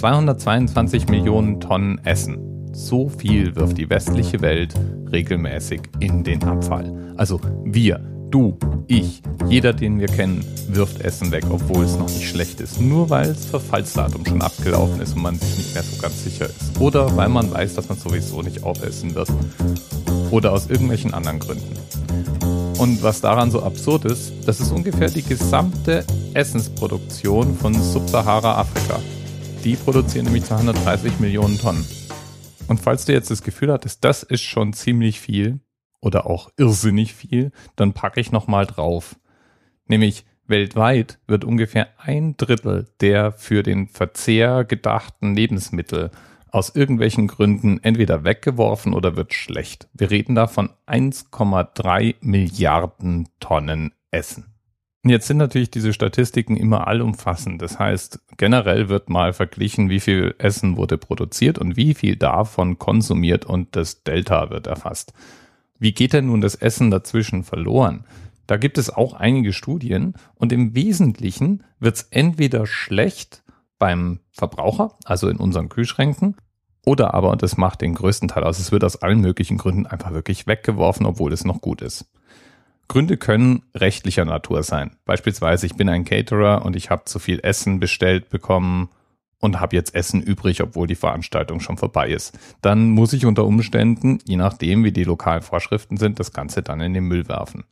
222 Millionen Tonnen Essen. So viel wirft die westliche Welt regelmäßig in den Abfall. Also wir, du, ich, jeder, den wir kennen, wirft Essen weg, obwohl es noch nicht schlecht ist. Nur weil das Verfallsdatum schon abgelaufen ist und man sich nicht mehr so ganz sicher ist. Oder weil man weiß, dass man sowieso nicht aufessen wird. Oder aus irgendwelchen anderen Gründen. Und was daran so absurd ist, das ist ungefähr die gesamte Essensproduktion von Subsahara-Afrika. Die produzieren nämlich 230 Millionen Tonnen. Und falls du jetzt das Gefühl hattest, das ist schon ziemlich viel oder auch irrsinnig viel, dann packe ich nochmal drauf. Nämlich weltweit wird ungefähr ein Drittel der für den Verzehr gedachten Lebensmittel aus irgendwelchen Gründen entweder weggeworfen oder wird schlecht. Wir reden da von 1,3 Milliarden Tonnen Essen. Jetzt sind natürlich diese Statistiken immer allumfassend. Das heißt, generell wird mal verglichen, wie viel Essen wurde produziert und wie viel davon konsumiert und das Delta wird erfasst. Wie geht denn nun das Essen dazwischen verloren? Da gibt es auch einige Studien und im Wesentlichen wird es entweder schlecht beim Verbraucher, also in unseren Kühlschränken, oder aber, und das macht den größten Teil aus, es wird aus allen möglichen Gründen einfach wirklich weggeworfen, obwohl es noch gut ist. Gründe können rechtlicher Natur sein. Beispielsweise, ich bin ein Caterer und ich habe zu viel Essen bestellt bekommen und habe jetzt Essen übrig, obwohl die Veranstaltung schon vorbei ist. Dann muss ich unter Umständen, je nachdem, wie die lokalen Vorschriften sind, das Ganze dann in den Müll werfen.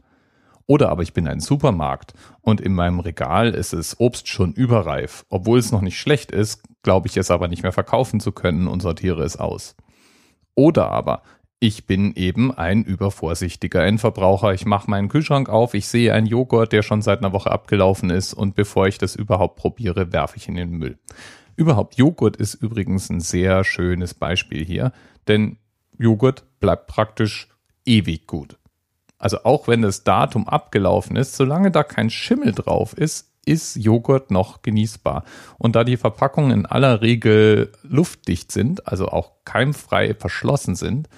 Oder aber ich bin ein Supermarkt und in meinem Regal ist es Obst schon überreif. Obwohl es noch nicht schlecht ist, glaube ich es aber nicht mehr verkaufen zu können und sortiere es aus. Oder aber ich bin eben ein übervorsichtiger Endverbraucher. Ich mache meinen Kühlschrank auf, ich sehe einen Joghurt, der schon seit einer Woche abgelaufen ist und bevor ich das überhaupt probiere, werfe ich in den Müll. Überhaupt Joghurt ist übrigens ein sehr schönes Beispiel hier, denn Joghurt bleibt praktisch ewig gut. Also auch wenn das Datum abgelaufen ist, solange da kein Schimmel drauf ist, ist Joghurt noch genießbar. Und da die Verpackungen in aller Regel luftdicht sind, also auch keimfrei verschlossen sind,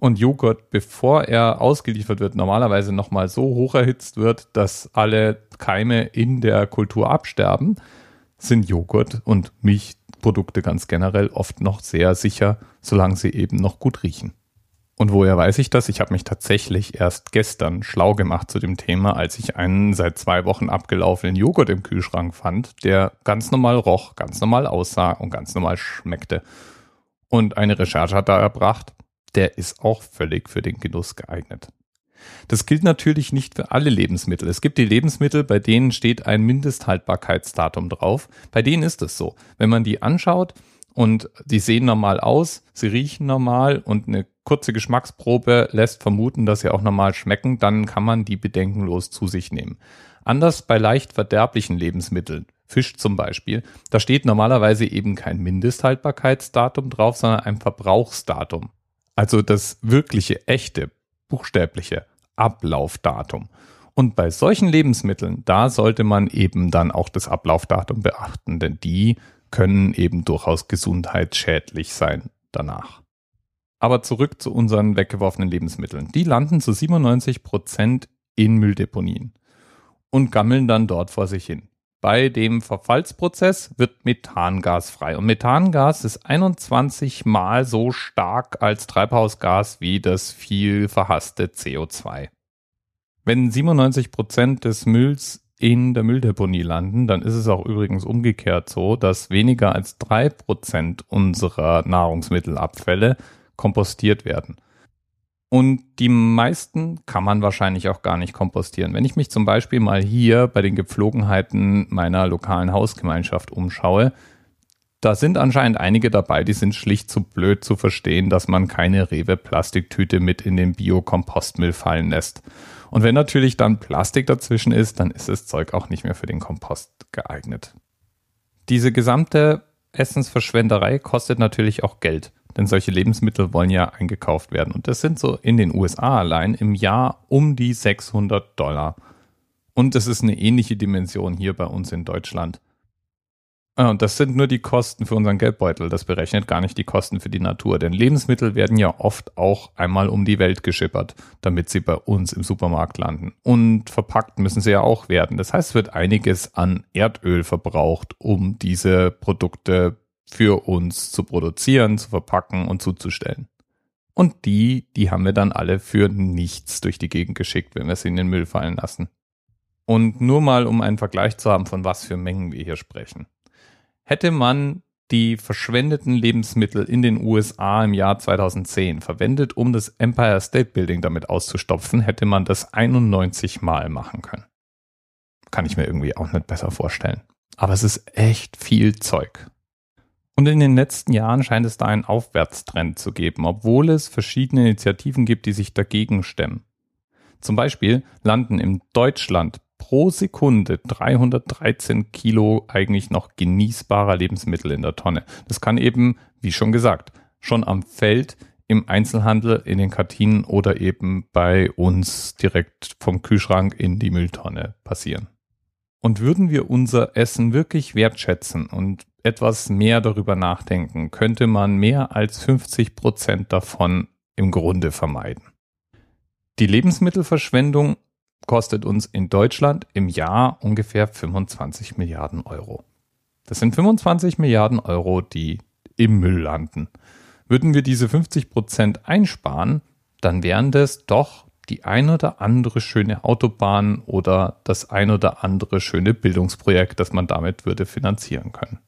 und Joghurt, bevor er ausgeliefert wird, normalerweise nochmal so hoch erhitzt wird, dass alle Keime in der Kultur absterben, sind Joghurt und Milchprodukte ganz generell oft noch sehr sicher, solange sie eben noch gut riechen. Und woher weiß ich das? Ich habe mich tatsächlich erst gestern schlau gemacht zu dem Thema, als ich einen seit zwei Wochen abgelaufenen Joghurt im Kühlschrank fand, der ganz normal roch, ganz normal aussah und ganz normal schmeckte. Und eine Recherche hat da erbracht, der ist auch völlig für den Genuss geeignet. Das gilt natürlich nicht für alle Lebensmittel. Es gibt die Lebensmittel, bei denen steht ein Mindesthaltbarkeitsdatum drauf. Bei denen ist es so. Wenn man die anschaut und die sehen normal aus, sie riechen normal und eine kurze Geschmacksprobe lässt vermuten, dass sie auch normal schmecken, dann kann man die bedenkenlos zu sich nehmen. Anders bei leicht verderblichen Lebensmitteln, Fisch zum Beispiel, da steht normalerweise eben kein Mindesthaltbarkeitsdatum drauf, sondern ein Verbrauchsdatum. Also das wirkliche, echte, buchstäbliche Ablaufdatum. Und bei solchen Lebensmitteln, da sollte man eben dann auch das Ablaufdatum beachten, denn die können eben durchaus gesundheitsschädlich sein danach. Aber zurück zu unseren weggeworfenen Lebensmitteln. Die landen zu 97 Prozent in Mülldeponien und gammeln dann dort vor sich hin. Bei dem Verfallsprozess wird Methangas frei. Und Methangas ist 21 mal so stark als Treibhausgas wie das viel verhasste CO2. Wenn 97 Prozent des Mülls in der Mülldeponie landen, dann ist es auch übrigens umgekehrt so, dass weniger als drei Prozent unserer Nahrungsmittelabfälle kompostiert werden. Und die meisten kann man wahrscheinlich auch gar nicht kompostieren. Wenn ich mich zum Beispiel mal hier bei den Gepflogenheiten meiner lokalen Hausgemeinschaft umschaue, da sind anscheinend einige dabei, die sind schlicht zu blöd zu verstehen, dass man keine Rewe-Plastiktüte mit in den Biokompostmüll fallen lässt. Und wenn natürlich dann Plastik dazwischen ist, dann ist das Zeug auch nicht mehr für den Kompost geeignet. Diese gesamte Essensverschwenderei kostet natürlich auch Geld. Denn solche Lebensmittel wollen ja eingekauft werden. Und das sind so in den USA allein im Jahr um die 600 Dollar. Und das ist eine ähnliche Dimension hier bei uns in Deutschland. Ah, und das sind nur die Kosten für unseren Geldbeutel. Das berechnet gar nicht die Kosten für die Natur. Denn Lebensmittel werden ja oft auch einmal um die Welt geschippert, damit sie bei uns im Supermarkt landen. Und verpackt müssen sie ja auch werden. Das heißt, es wird einiges an Erdöl verbraucht, um diese Produkte für uns zu produzieren, zu verpacken und zuzustellen. Und die, die haben wir dann alle für nichts durch die Gegend geschickt, wenn wir sie in den Müll fallen lassen. Und nur mal, um einen Vergleich zu haben, von was für Mengen wir hier sprechen. Hätte man die verschwendeten Lebensmittel in den USA im Jahr 2010 verwendet, um das Empire State Building damit auszustopfen, hätte man das 91 Mal machen können. Kann ich mir irgendwie auch nicht besser vorstellen. Aber es ist echt viel Zeug. Und in den letzten Jahren scheint es da einen Aufwärtstrend zu geben, obwohl es verschiedene Initiativen gibt, die sich dagegen stemmen. Zum Beispiel landen in Deutschland pro Sekunde 313 Kilo eigentlich noch genießbarer Lebensmittel in der Tonne. Das kann eben, wie schon gesagt, schon am Feld, im Einzelhandel, in den Kantinen oder eben bei uns direkt vom Kühlschrank in die Mülltonne passieren. Und würden wir unser Essen wirklich wertschätzen und etwas mehr darüber nachdenken, könnte man mehr als 50 Prozent davon im Grunde vermeiden. Die Lebensmittelverschwendung kostet uns in Deutschland im Jahr ungefähr 25 Milliarden Euro. Das sind 25 Milliarden Euro, die im Müll landen. Würden wir diese 50 Prozent einsparen, dann wären das doch die ein oder andere schöne Autobahn oder das ein oder andere schöne Bildungsprojekt, das man damit würde finanzieren können.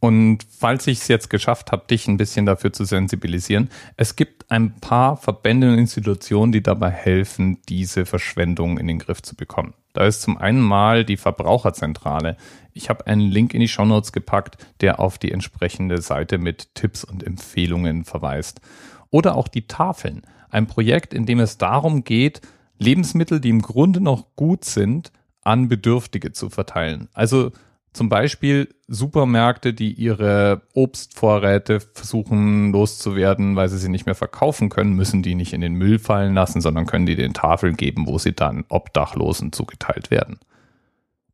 Und falls ich es jetzt geschafft habe, dich ein bisschen dafür zu sensibilisieren, es gibt ein paar Verbände und Institutionen, die dabei helfen, diese Verschwendung in den Griff zu bekommen. Da ist zum einen mal die Verbraucherzentrale. Ich habe einen Link in die Shownotes gepackt, der auf die entsprechende Seite mit Tipps und Empfehlungen verweist. Oder auch die Tafeln. Ein Projekt, in dem es darum geht, Lebensmittel, die im Grunde noch gut sind, an Bedürftige zu verteilen. Also zum Beispiel Supermärkte, die ihre Obstvorräte versuchen loszuwerden, weil sie sie nicht mehr verkaufen können, müssen die nicht in den Müll fallen lassen, sondern können die den Tafeln geben, wo sie dann Obdachlosen zugeteilt werden.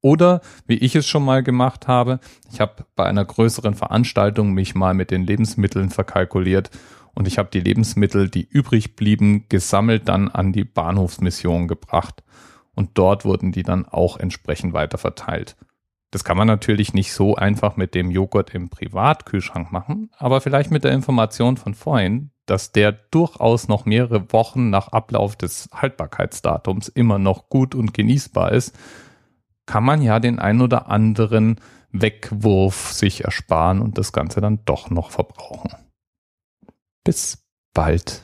Oder, wie ich es schon mal gemacht habe, ich habe bei einer größeren Veranstaltung mich mal mit den Lebensmitteln verkalkuliert und ich habe die Lebensmittel, die übrig blieben, gesammelt dann an die Bahnhofsmission gebracht und dort wurden die dann auch entsprechend weiter verteilt. Das kann man natürlich nicht so einfach mit dem Joghurt im Privatkühlschrank machen, aber vielleicht mit der Information von vorhin, dass der durchaus noch mehrere Wochen nach Ablauf des Haltbarkeitsdatums immer noch gut und genießbar ist, kann man ja den ein oder anderen Wegwurf sich ersparen und das Ganze dann doch noch verbrauchen. Bis bald.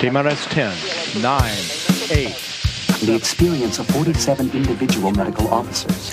TMRS 10, 9, 8. The experience of 47 individual medical officers